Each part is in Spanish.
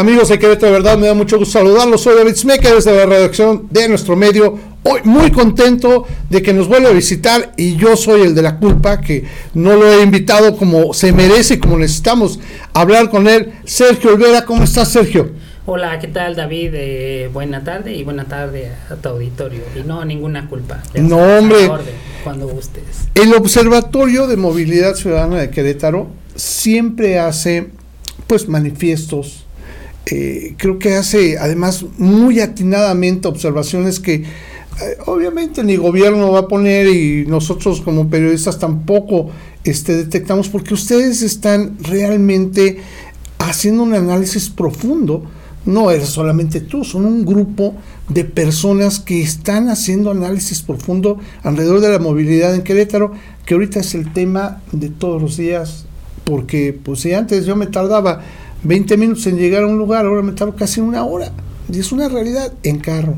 Amigos de Querétaro, de verdad me da mucho gusto saludarlos. Soy David Smecker desde la redacción de nuestro medio. Hoy muy contento de que nos vuelva a visitar y yo soy el de la culpa que no lo he invitado como se merece y como necesitamos hablar con él. Sergio Olvera, ¿cómo estás Sergio? Hola, ¿qué tal David? Eh, buena tarde y buena tarde a, tu auditorio. Y no, ninguna culpa. no, hombre. cuando gustes. El Observatorio de Movilidad Ciudadana de Querétaro siempre hace pues manifiestos, eh, creo que hace además muy atinadamente observaciones que eh, obviamente ni gobierno va a poner y nosotros como periodistas tampoco este, detectamos porque ustedes están realmente haciendo un análisis profundo. No eres solamente tú, son un grupo de personas que están haciendo análisis profundo alrededor de la movilidad en Querétaro, que ahorita es el tema de todos los días, porque pues si antes yo me tardaba 20 minutos en llegar a un lugar, ahora me tardo casi una hora. Y es una realidad en carro.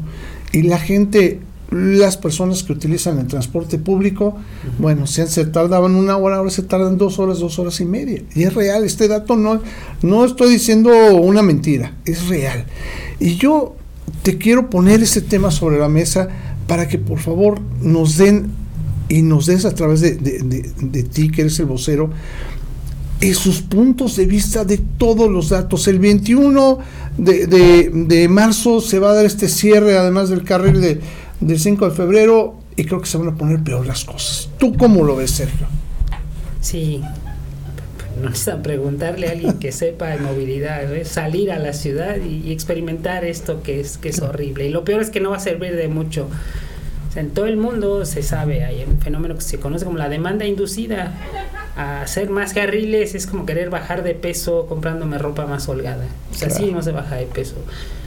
Y la gente, las personas que utilizan el transporte público, bueno, antes se tardaban una hora, ahora se tardan dos horas, dos horas y media. Y es real, este dato no, no estoy diciendo una mentira, es real. Y yo te quiero poner este tema sobre la mesa para que por favor nos den y nos des a través de, de ti, que eres el vocero, sus puntos de vista de todos los datos. El 21 de, marzo se va a dar este cierre, además del carril de, del 5 de febrero, y creo que se van a poner peor las cosas. ¿Tú cómo lo ves, Sergio? Sí, no necesitan preguntarle a alguien que sepa de movilidad, salir a la ciudad y, experimentar esto que es, que es horrible. Y lo peor es que no va a servir de mucho. en todo el mundo se sabe, hay un fenómeno que se conoce como la demanda inducida a hacer más carriles es como querer bajar de peso comprándome ropa más holgada. O sea, sí no se baja de peso.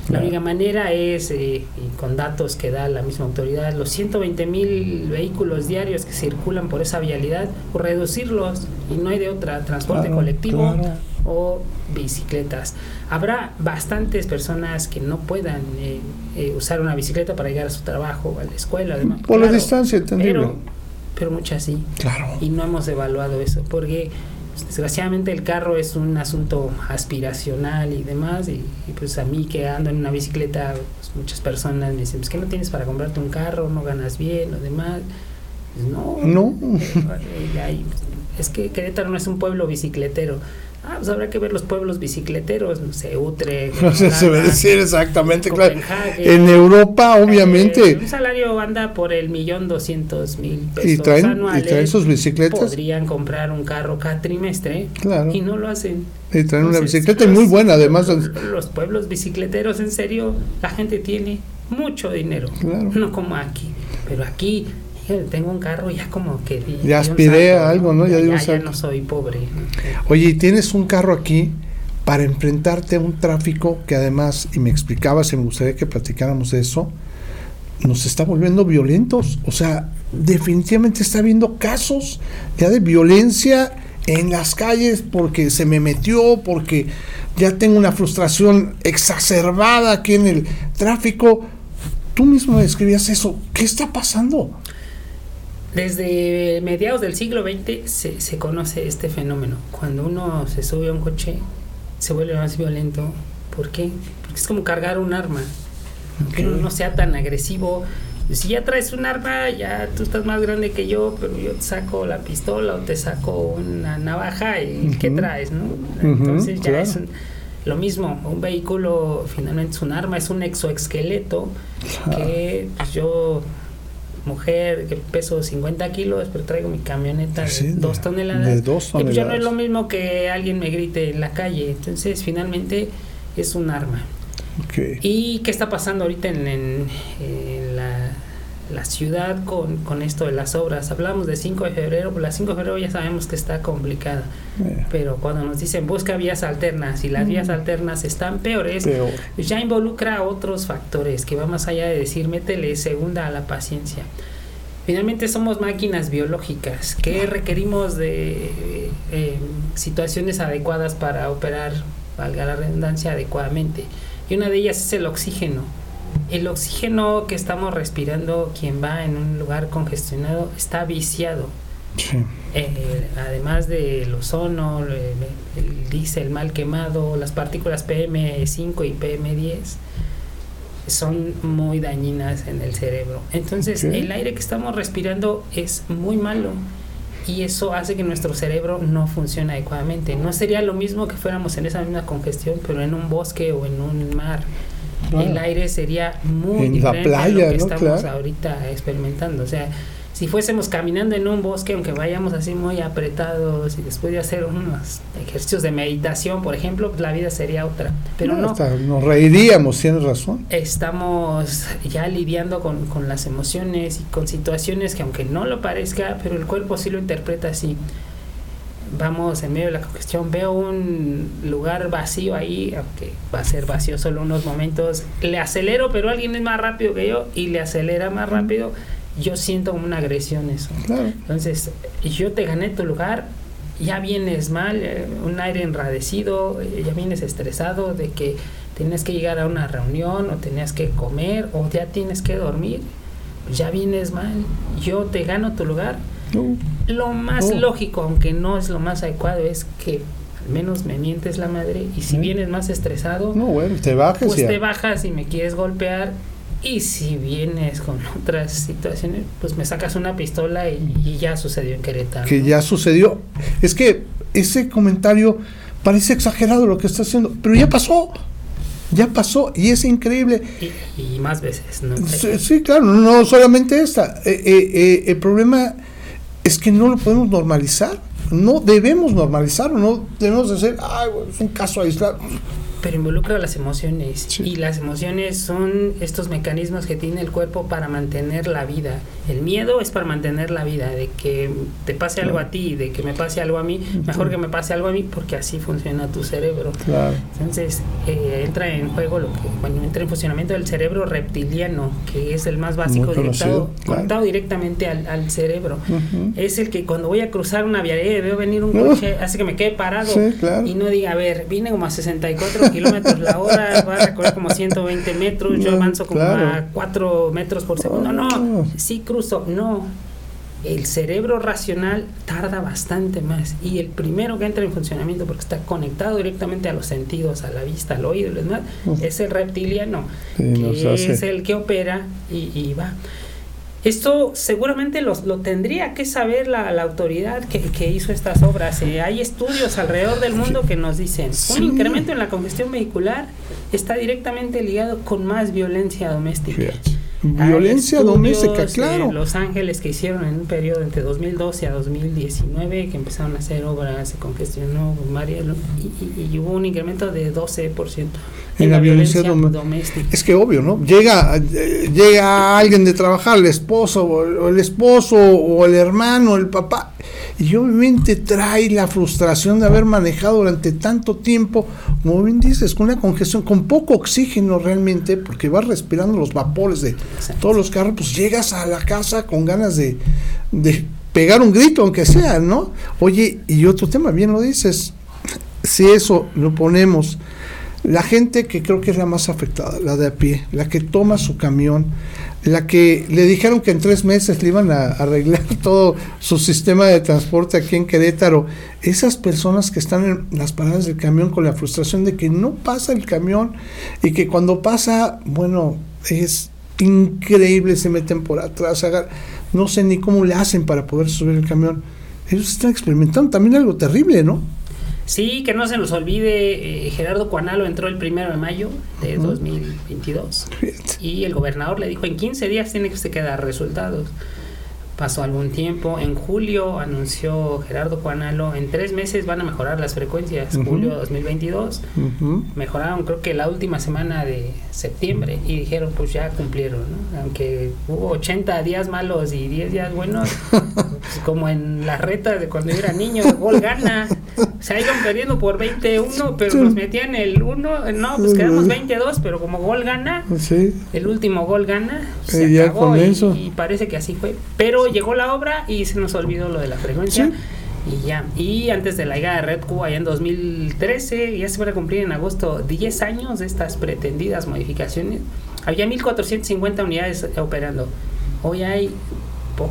La única manera es, eh, y con datos que da la misma autoridad, los 120 mil vehículos diarios que circulan por esa vialidad, por reducirlos, y no hay de otra, transporte colectivo o bicicletas. Habrá bastantes personas que no puedan eh, eh, usar una bicicleta para llegar a su trabajo, a la escuela, además. Por la distancia, entendible pero muchas sí. Claro. Y no hemos evaluado eso, porque desgraciadamente el carro es un asunto aspiracional y demás, y, pues a mí que ando en una bicicleta, pues muchas personas me dicen, pues que no tienes para comprarte un carro, no ganas bien, o demás. Pues, no. No. es que Querétaro no es un pueblo bicicletero. Ah, pues habrá que ver los pueblos bicicleteros, no sé, Utrecht. No sé, se va a decir exactamente, claro. En Europa, obviamente. Eh, un salario anda por el millón doscientos mil pesos ¿Y traen, ¿Y traen sus bicicletas? Podrían comprar un carro cada trimestre claro. y no lo hacen. Y traen una bicicleta muy buena, además. Los pueblos bicicleteros, en serio, la gente tiene mucho dinero. Claro. No como aquí. Pero aquí tengo un carro ya como que... Ya aspiré a algo, ¿no? Ya, ya, no soy pobre. Oye, tienes un carro aquí para enfrentarte a un tráfico que además, y me explicabas y me gustaría que platicáramos de eso, nos está volviendo violentos. O sea, definitivamente está habiendo casos ya de violencia en las calles porque se me metió, porque ya tengo una frustración exacerbada aquí en el tráfico. Tú mismo escribías eso. ¿Qué está pasando? Desde mediados del siglo XX se, se, conoce este fenómeno. Cuando uno se sube a un coche, se vuelve más violento. ¿Por qué? Porque es como cargar un arma. Que uno no sea tan agresivo. Si ya traes un arma, ya tú estás más grande que yo, pero yo te saco la pistola o te saco una navaja y ¿qué traes? ¿no? Entonces ya es lo mismo. Un vehículo finalmente es un arma, es un exoesqueleto que pues, yo mujer que peso 50 kilos, pero traigo mi camioneta de 2 toneladas. De dos toneladas. Y pues ya no es lo mismo que alguien me grite en la calle. Entonces, finalmente, es un arma. ¿Y qué está pasando ahorita en, en, en la la ciudad con, con, esto de las obras. Hablamos de 5 de febrero, pues la 5 de febrero ya sabemos que está complicada, eh. pero cuando nos dicen busca vías alternas y las vías alternas están peores, ya involucra otros factores que va más allá de decir métele segunda a la paciencia. Finalmente somos máquinas biológicas que requerimos de eh, situaciones adecuadas para operar, valga la redundancia, adecuadamente. Y una de ellas es el oxígeno el oxígeno que estamos respirando, quien va en un lugar congestionado, está viciado. eh, además del ozono, el, el diésel mal quemado, las partículas PM5 y PM10 son muy dañinas en el cerebro. Entonces, el aire que estamos respirando es muy malo y eso hace que nuestro cerebro no funcione adecuadamente. No sería lo mismo que fuéramos en esa misma congestión, pero en un bosque o en un mar. Claro. El aire sería muy En la diferente a playa, lo que ¿no? estamos Claro. ahorita experimentando. O sea, si fuésemos caminando en un bosque, aunque vayamos así muy apretados y después de hacer unos ejercicios de meditación, por ejemplo, pues la vida sería otra. Pero no, hasta nos reiríamos, tienes razón. estamos ya lidiando con, con las emociones y con situaciones que aunque no lo parezca, pero el cuerpo sí lo interpreta así. Vamos en medio de la congestión, veo un lugar vacío ahí, aunque va a ser vacío solo unos momentos, le acelero, pero alguien es más rápido que yo y le acelera más rápido, yo siento una agresión eso. Claro. Entonces, yo te gané tu lugar, ya vienes mal, eh, un aire enradecido, eh, ya vienes estresado de que tienes que llegar a una reunión o tenías que comer o ya tienes que dormir, ya vienes mal, yo te gano tu lugar. No, Lo más Oh. lógico, aunque no es lo más adecuado, es que al menos me mientes la madre y si vienes más estresado, no, bueno, te bajas pues te bajas y me quieres golpear. Y si vienes con otras situaciones, pues me sacas una pistola y, y ya sucedió en Querétaro. que ¿no? ya sucedió. Es que ese comentario parece exagerado lo que está haciendo, pero ya pasó. Ya pasó y es increíble. Y, y más veces, ¿no? Sí, sí, claro, no solamente esta. Eh, eh, eh, el problema es que no lo podemos normalizar. No debemos normalizarlo, no debemos decir, ay, es un caso aislado. Pero involucra las emociones. Sí. Y las emociones son estos mecanismos que tiene el cuerpo para mantener la vida. El miedo es para mantener la vida, de que te pase algo a ti, de que me pase algo a mí. Mejor que me pase algo a mí porque así funciona tu cerebro. Claro. Entonces eh, entra en juego lo que, bueno, entra en funcionamiento del cerebro reptiliano, que es el más básico, directado, claro. conectado directamente al, al cerebro. Es el que cuando voy a cruzar una vía y veo venir un Uh. coche, hace que me quede parado Sí, y no diga, a ver, viene como a 64 kilómetros la hora, va a recorrer como 120 metros, yo avanzo como claro. a 4 metros por segundo. No, sí cruzo, no. El cerebro racional tarda bastante más y el primero que entra en funcionamiento porque está conectado directamente a los sentidos, a la vista, al oído demás, es el reptiliano, Sí, que es el que opera y, y va. Esto seguramente los, lo tendría que saber la, la autoridad que, que hizo estas obras. Eh, hay estudios alrededor del mundo que nos dicen Sí. un incremento en la congestión vehicular está directamente ligado con más violencia doméstica. Fíjate. Violencia doméstica, claro. Los Ángeles que hicieron en un periodo entre 2012 a 2019 que empezaron a hacer obras, se congestionó varias y, y- y hubo un incremento de 12% En la violencia dom- doméstica. Es que obvio, ¿no? Llega, eh, llega alguien de trabajar, el esposo, o el, o esposo, o el hermano, el papá, y obviamente trae la frustración de haber manejado durante tanto tiempo, como bien dices, con una congestión, con poco oxígeno realmente, porque vas respirando los vapores de Exacto. todos los carros, pues llegas a la casa con ganas de, de pegar un grito, aunque sea, ¿no? Oye, y otro tema, bien lo dices, si eso lo ponemos la gente que creo que es la más afectada, la de a pie, la que toma su camión, la que le dijeron que en tres meses le iban a arreglar todo su sistema de transporte aquí en Querétaro, esas personas que están en las paradas del camión con la frustración de que no pasa el camión y que cuando pasa, bueno, es increíble, se meten por atrás, no sé ni cómo le hacen para poder subir el camión. Ellos están experimentando también algo terrible, ¿no? Sí, que no se nos olvide, eh, Gerardo Cuanalo entró el primero de mayo de Ujú. 2022 Fíjate. y el gobernador le dijo en 15 días tiene que se dar resultados. Pasó algún tiempo, en julio anunció Gerardo Cuanalo, en tres meses van a mejorar las frecuencias, julio 2022, Ujú. mejoraron creo que la última semana de septiembre y dijeron pues ya cumplieron, ¿no? aunque hubo 80 días malos y 10 días buenos, pues, como en las retas de cuando yo era niño, gol gana, se iban perdiendo por 21, pero Sí. nos metían el 1, no, pues quedamos 22, pero como gol gana, Sí. el último gol gana, se Eh, ya acabó y, eso. y parece que así fue. Pero llegó la obra y se nos olvidó lo de la frecuencia. Sí. Y ya, y antes de la llegada de Red Cuba, allá en 2013, ya se van a cumplir en agosto 10 años de estas pretendidas modificaciones. Había 1450 unidades operando. Hoy hay po-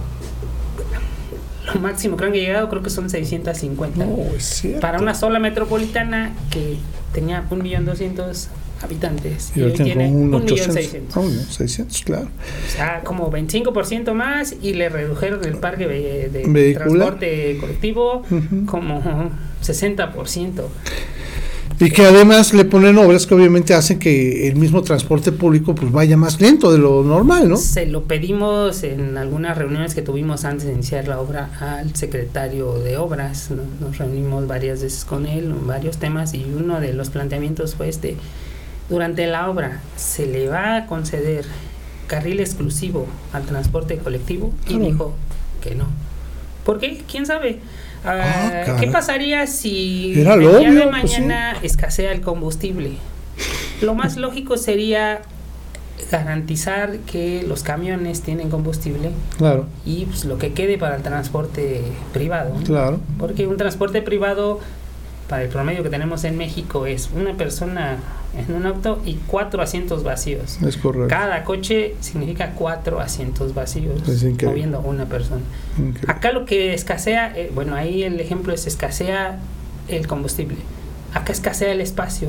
máximo que han llegado creo que son 650. No, es cierto. Para una sola metropolitana que tenía un millón doscientos habitantes Y tiene millón 800. seiscientos. Ah, un millón 600, claro. O sea, como 25% más y le redujeron el parque de, transporte colectivo Ujú. como 60%. Y que además le ponen obras que obviamente hacen que el mismo transporte público pues vaya más lento de lo normal, ¿no? Se lo pedimos en algunas reuniones que tuvimos antes de iniciar la obra al secretario de obras. ¿no? Nos reunimos varias veces con él en varios temas y uno de los planteamientos fue este. Durante la obra se le va a conceder carril exclusivo al transporte colectivo y Claro. dijo que no. ¿Por qué? ¿Quién sabe? Ah, Ah, ¿Qué pasaría si el día de pues sí. mañana escasea el combustible? Lo más lógico sería garantizar que los camiones tienen combustible Claro, y pues, lo que quede para el transporte privado. ¿no? claro. Porque un transporte privado, para el promedio que tenemos en México, es una persona en un auto y cuatro asientos vacíos. Es correcto. Cada coche significa cuatro asientos vacíos, Es moviendo una persona. Increíble. Acá lo que escasea, eh, bueno, ahí el ejemplo es escasea el combustible. Acá escasea el espacio.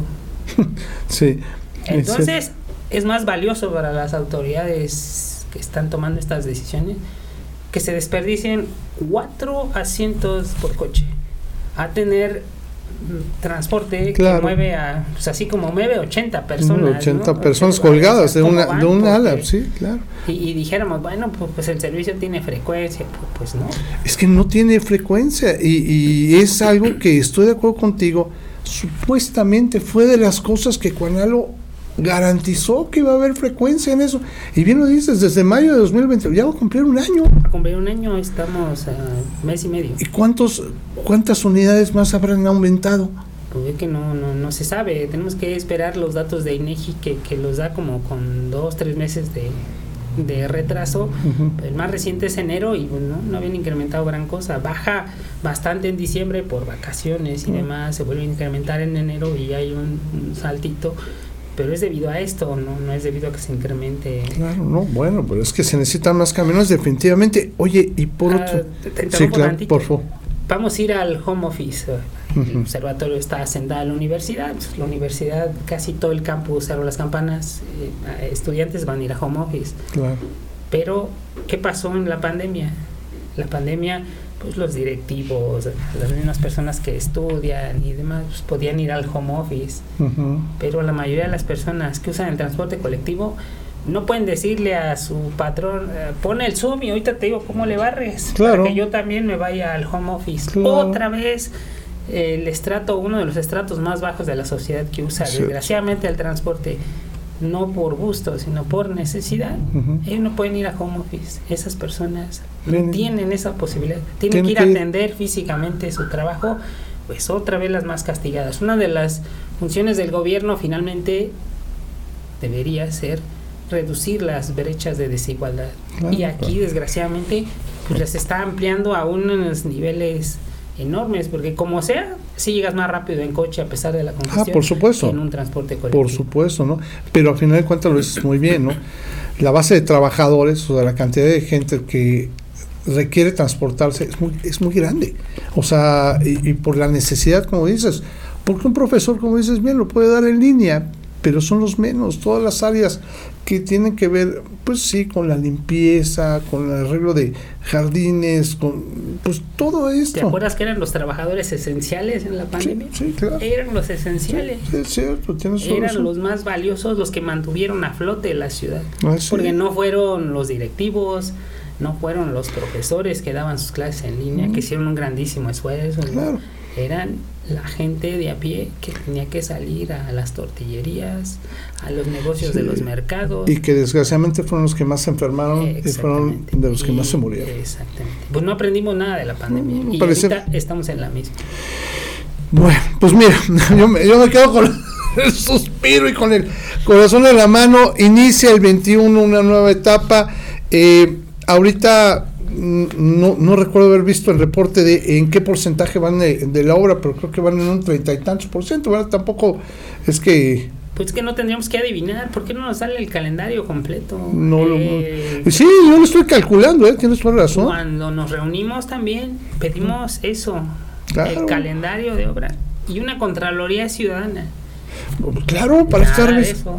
Sí. es Entonces, es más valioso para las autoridades que están tomando estas decisiones que se desperdicien cuatro asientos por coche a tener transporte Claro. que mueve a, pues así como mueve 80 cierto. personas. 80 ¿no? personas colgadas de ¿cómo una van? de un Porque- ala, sí, claro. Y, y dijéramos, bueno, pues, pues el servicio tiene frecuencia, pues, pues no. Es que no tiene frecuencia y, y es algo que estoy de acuerdo contigo. Supuestamente fue de las cosas que Cuanalo garantizó que iba a haber frecuencia en eso. Y bien lo dices, desde mayo de 2020, ya va a cumplir un año. A cumplir un año estamos a mes y medio. ¿Y cuántos, cuántas unidades más habrán aumentado? Pues es que no, no, no se sabe, tenemos que esperar los datos de INEGI que, que los da como con dos, tres meses de, de retraso. El más reciente es enero y pues, no, no habían incrementado gran cosa. Baja bastante en diciembre por vacaciones y demás, se vuelve a incrementar en enero y hay un, un saltito. Pero es debido a esto, no, no es debido a que se incremente. Claro, no, bueno, pero es que se necesitan más camiones definitivamente. Oye, y por Ah, otro... Sí, claro, por favor. Vamos a ir al home office. El Ujú. observatorio está sentada en la universidad. La universidad, casi todo el campus cerró las campanas. eh, estudiantes van a ir a home office. Claro. Pero, ¿qué pasó en la pandemia? La pandemia, pues los directivos, las mismas personas que estudian y demás, pues, podían ir al home office. Pero la mayoría de las personas que usan el transporte colectivo no pueden decirle a su patrón, eh, pon el Zoom y ahorita te digo cómo le barres. Claro. Para que yo también me vaya al home office. Claro. Otra vez el estrato, uno de los estratos más bajos de la sociedad que usa Sí. desgraciadamente el transporte, no por gusto, sino por necesidad. Ellos no pueden ir a home office. Esas personas no tienen esa posibilidad. Tienen que ir a atender físicamente su trabajo, pues otra vez las más castigadas. Una de las funciones del gobierno finalmente debería ser reducir las brechas de desigualdad. Claro, y aquí, claro. desgraciadamente, pues las está ampliando a unos niveles enormes, porque como sea, si llegas más rápido en coche a pesar de la congestión Ah, por supuesto. que en un transporte colectivo. Por supuesto, ¿no? Pero al final de cuentas lo dices muy bien, ¿no? La base de trabajadores, o sea, la cantidad de gente que requiere transportarse es muy, es muy grande. O sea, y, y por la necesidad, como dices, porque un profesor, como dices bien, lo puede dar en línea, pero son los menos, todas las áreas que tienen que ver, pues sí, con la limpieza, con el arreglo de jardines, con pues todo ¿Te esto. acuerdas que eran los trabajadores esenciales en la pandemia? sí, claro. Eran los esenciales. Sí, es cierto, tienes eran razón. los más valiosos, los que mantuvieron a flote la ciudad. Ah, sí. Porque no fueron los directivos, no fueron los profesores que daban sus clases en línea, Mm. que hicieron un grandísimo esfuerzo. ¿no? Eran la gente de a pie que tenía que salir a las tortillerías, a los negocios de los mercados. Y que desgraciadamente fueron los que más se enfermaron y fueron de los que más se murieron. Exactamente. Pues no aprendimos nada de la pandemia. No, y parece- ahorita estamos en la misma. Bueno, pues mira, yo me, yo me quedo con el suspiro y con el corazón en la mano. Inicia el 21 una nueva etapa. Eh, ahorita no, no recuerdo haber visto el reporte de en qué porcentaje van de, de la obra, pero creo que van en un treinta y tantos por ciento. ¿verdad? Tampoco es que Pues que no tendríamos que adivinar, ¿por qué no nos sale el calendario completo? No, Eh, lo- sí, yo lo estoy calculando, ¿eh? tienes toda razón. Cuando nos reunimos también pedimos eso, Claro. el calendario de obra y una Contraloría Ciudadana. Claro, para Nada estar...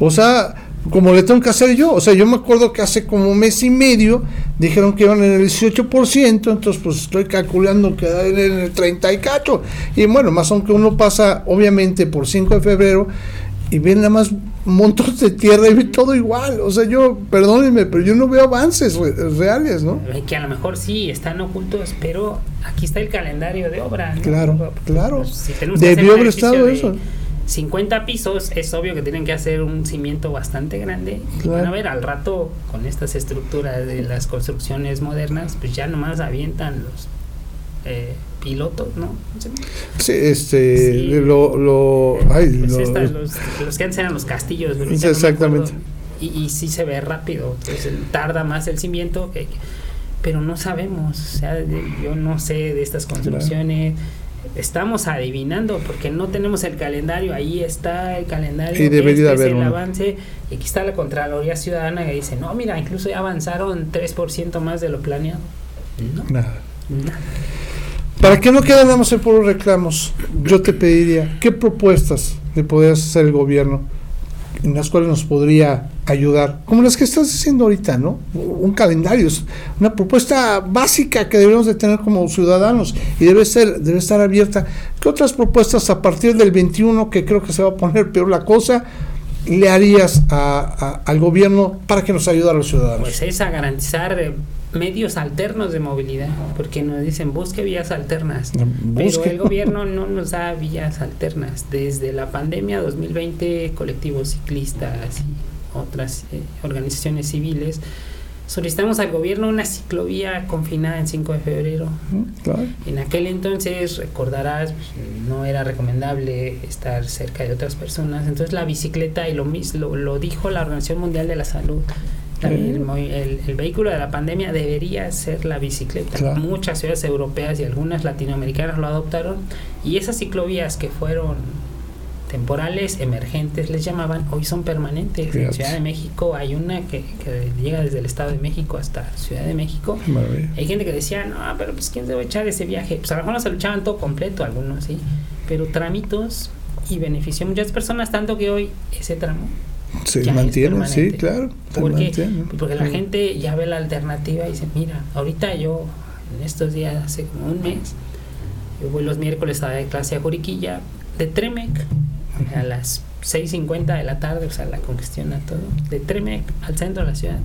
O sea, como le tengo que hacer yo. O sea, yo me acuerdo que hace como un mes y medio dijeron que iban en el 18%, entonces pues estoy calculando que en el 30 y cacho. Y bueno, más aunque uno pasa obviamente por 5 de febrero y ven nada más montos de tierra y ve todo igual. O sea, yo, perdónenme, pero yo no veo avances re- reales, ¿no? Que a lo mejor sí están ocultos, pero aquí está el calendario de obra. ¿no? Claro, claro. Pues, si que hacer Debió haber estado de eso. 50 pisos, es obvio que tienen que hacer un cimiento bastante grande. Y van a ver al rato con estas estructuras de las construcciones modernas, pues ya nomás avientan los eh, pilotos, ¿no? Sí, este, Sí. lo, lo, ay, Pues lo- estas, los, los que antes eran los castillos. Sí, no exactamente. Y, y sí se ve rápido, entonces tarda más el cimiento, que- pero no sabemos, o sea, yo no sé de estas construcciones. Estamos adivinando porque no tenemos el calendario, ahí está el calendario, Y debería este es haber el uno. avance, y aquí está la Contraloría Ciudadana que dice, no, mira, incluso ya avanzaron 3% más de lo planeado. No, nada. nada. Para que no queden nada más en puros reclamos, yo te pediría, ¿qué propuestas le podrías hacer el gobierno en las cuales nos podría ayudar? Como las que estás diciendo ahorita, ¿no? Un calendario, es una propuesta básica que debemos de tener como ciudadanos y debe ser, debe estar abierta. ¿Qué otras propuestas a partir del 21, que creo que se va a poner peor la cosa, le harías a- a- al gobierno para que nos ayude a los ciudadanos? Pues es a garantizar eh, medios alternos de movilidad, porque nos dicen busque vías alternas, pero Busque. el gobierno no nos da vías alternas. Desde la pandemia 2020, colectivos ciclistas y otras eh, organizaciones civiles solicitamos al gobierno una ciclovía confinada en 5 de febrero. ¿Mm? Claro. En aquel entonces, recordarás, pues, no era recomendable estar cerca de otras personas. Entonces la bicicleta, y lo, mis- lo, dijo la Organización Mundial de la Salud, también el, el- el vehículo de la pandemia debería ser la bicicleta. Claro. Muchas ciudades europeas y algunas latinoamericanas lo adoptaron. Y esas ciclovías que fueron temporales, emergentes, les llamaban, hoy son permanentes. En. Ciudad de México hay una que, que llega desde el Estado de México hasta Ciudad de México. Maravilla. Hay gente que decía, no, pero pues quién se va a echar ese viaje. Pues a lo mejor no se lo echaban todo completo, algunos sí, pero tramitos y benefició a muchas personas, tanto que hoy ese tramo. Se mantiene, sí, claro. se ¿Por qué? mantiene. Porque la gente ya ve la alternativa y dice, mira, ahorita yo, en estos días, hace como un mes, yo voy los miércoles a dar clase a Juriquilla de Tremec a las 6.50 de la tarde, o sea, la congestiona todo, de Tremec al centro de la ciudad,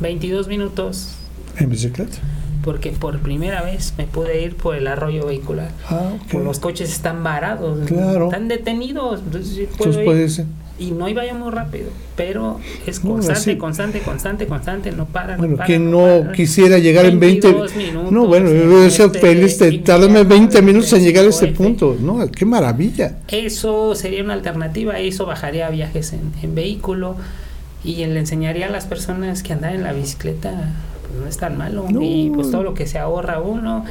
22 minutos En bicicleta. porque por primera vez me pude ir por el arroyo vehicular. Ah, ok. Por los coches están varados, Claro. están detenidos. Entonces, puedo ir. Y no iba yo muy rápido, pero es constante, constante, constante, constante, no para. Bueno, no para, quien no quisiera llegar en 20 22 minutos, No, bueno, en yo voy a ser este feliz tardarme invierno 20 del minutos en llegar a este 25F. punto. No, qué maravilla. Eso sería una alternativa, eso bajaría viajes en, en vehículo y le enseñaría a las personas que andan en la bicicleta, pues no es tan malo. No. Y pues todo lo que se ahorra uno.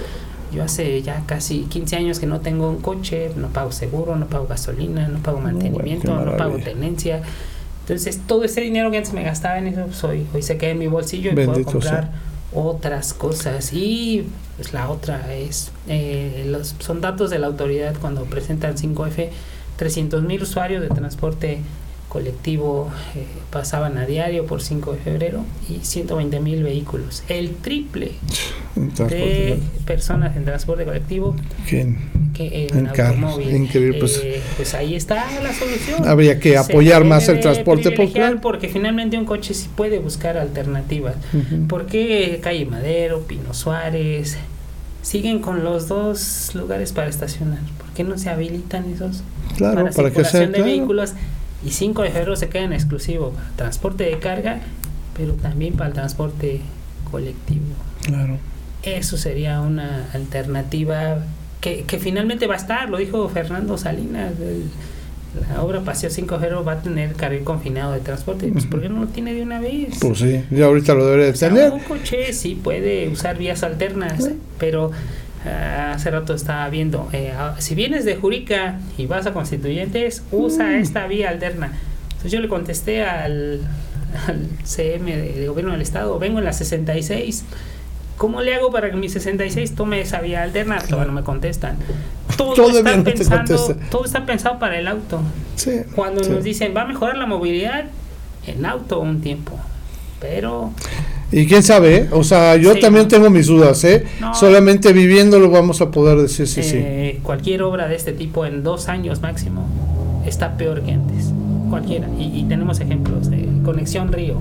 Yo hace ya casi 15 años que no tengo un coche, no pago seguro, no pago gasolina, no pago mantenimiento, no pago tenencia. Entonces todo ese dinero que antes me gastaba en eso, pues, hoy, hoy se queda en mi bolsillo y Bendito puedo comprar otras cosas. Y pues la otra es, eh, los, son datos de la autoridad cuando presentan 5F, 300 mil usuarios de transporte colectivo eh, pasaban a diario por 5 de febrero y 120 mil vehículos. El triple de personas en transporte colectivo ¿Quién? que en, En automóvil. increíble, pues. Eh, pues ahí está la solución. Habría que apoyar más el transporte popular. Porque finalmente un coche sí puede buscar alternativas. Ujú. ¿Por qué Calle Madero, Pino Suárez siguen con los dos lugares para estacionar? ¿Por qué no se habilitan esos Claro, para, para que sea circulación de claro. vehículos? Y 5 de febrero se queda en exclusivo para transporte de carga, pero también para el transporte colectivo. Claro. Eso sería una alternativa que, que finalmente va a estar, lo dijo Fernando Salinas. el- la obra Paseo 5 de febrero va a tener carril confinado de transporte. Pues, ¿Por qué no lo tiene de una vez? Pues sí, ya ahorita lo debería de O sea, tener. un coche sí puede usar vías alternas, Sí. pero hace rato estaba viendo, eh, ah, si vienes de Jurica y vas a Constituyentes, usa Mm. esta vía alterna. Entonces yo le contesté al, al CM de, de Gobierno del Estado, vengo en la 66, ¿cómo le hago para que mi 66 tome esa vía alterna? Todavía no me contestan. Todo, Todavía está no pensando, todo está pensado para el auto. Sí, Cuando sí. nos dicen va a mejorar la movilidad, en auto un tiempo. Pero Y quién sabe, ¿eh? o sea, yo Sí, también tengo mis dudas, ¿eh? No. Solamente viviéndolo vamos a poder decir sí, sí. eh, cualquier obra de este tipo en dos años máximo está peor que antes. Cualquiera. Y, y tenemos ejemplos de Conexión Río,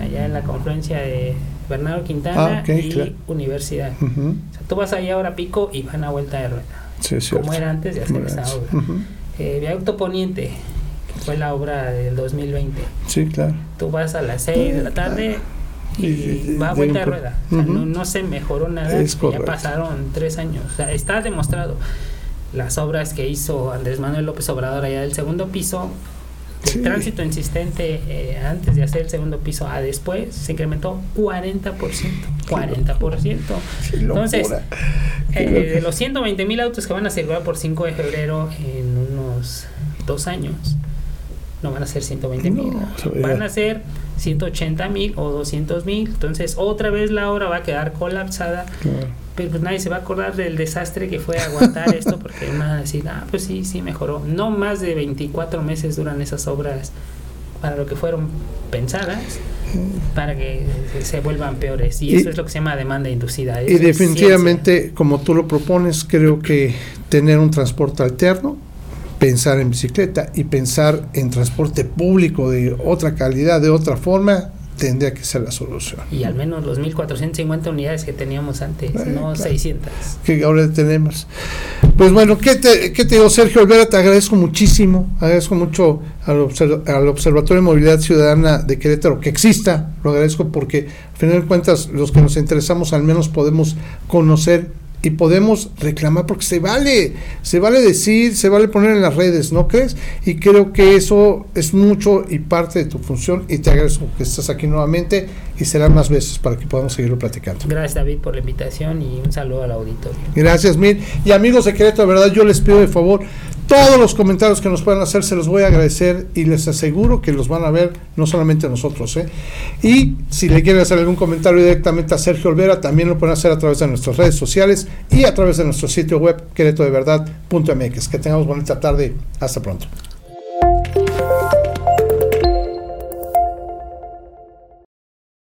allá en la confluencia de Bernardo Quintana Ah, y claro. Universidad. Ujú, O sea, tú vas ahí ahora pico y van a vuelta de rueda. Sí. Como era antes de hacer eso. obra. Ujú, Eh, Viaducto Poniente, fue la obra del 2020. Sí, claro. Tú vas a las 6 de la tarde y Y- va a vuelta pro- rueda. O sea, Ujú. no, no se mejoró nada. Es ya pasaron tres años. O sea, está demostrado. Las obras que hizo Andrés Manuel López Obrador allá del segundo piso, el Sí. tránsito insistente eh, antes de hacer el segundo piso a después se incrementó 40%. 40%. Qué locura. Entonces, eh, de los 120 mil autos que van a circular por 5 de febrero en unos dos años, no van a ser 120 mil, No, van a ser 180 mil o 200 mil. Entonces, otra vez la obra va a quedar colapsada, Claro. pero pues nadie se va a acordar del desastre que fue aguantar esto, porque van a decir, ah, pues sí, sí mejoró. No más de 24 meses duran esas obras para lo que fueron pensadas para que se- vuelvan peores y, Y- eso es lo que se llama demanda inducida Y eso definitivamente, como tú lo propones, creo que tener un transporte alterno, pensar en bicicleta y pensar en transporte público de otra calidad, de otra forma, tendría que ser la solución. Y al menos los 1450 unidades que teníamos antes, Eh, no claro. 600. que ahora tenemos. Pues bueno, ¿qué te, qué te digo, Sergio Olvera? Te agradezco muchísimo, agradezco mucho al, observ- al Observatorio de Movilidad Ciudadana de Querétaro que exista, lo agradezco porque al final de cuentas los que nos interesamos al menos podemos conocer y podemos reclamar porque se vale, se vale decir, se vale poner en las redes, ¿no crees? Y creo que eso es mucho y parte de tu función y te agradezco que estás aquí nuevamente y serán más veces para que podamos seguirlo platicando. Gracias David por la invitación y un saludo al auditorio. Gracias, Mil. Y amigos de Querétaro, de verdad, yo les pido de favor, todos los comentarios que nos puedan hacer, se los voy a agradecer y les aseguro que los van a ver no solamente nosotros. ¿eh? Y si le quieren hacer algún comentario directamente a Sergio Olvera, también lo pueden hacer a través de nuestras redes sociales y a través de nuestro sitio web queretodeverdad.mx. Que tengamos bonita tarde. Hasta pronto.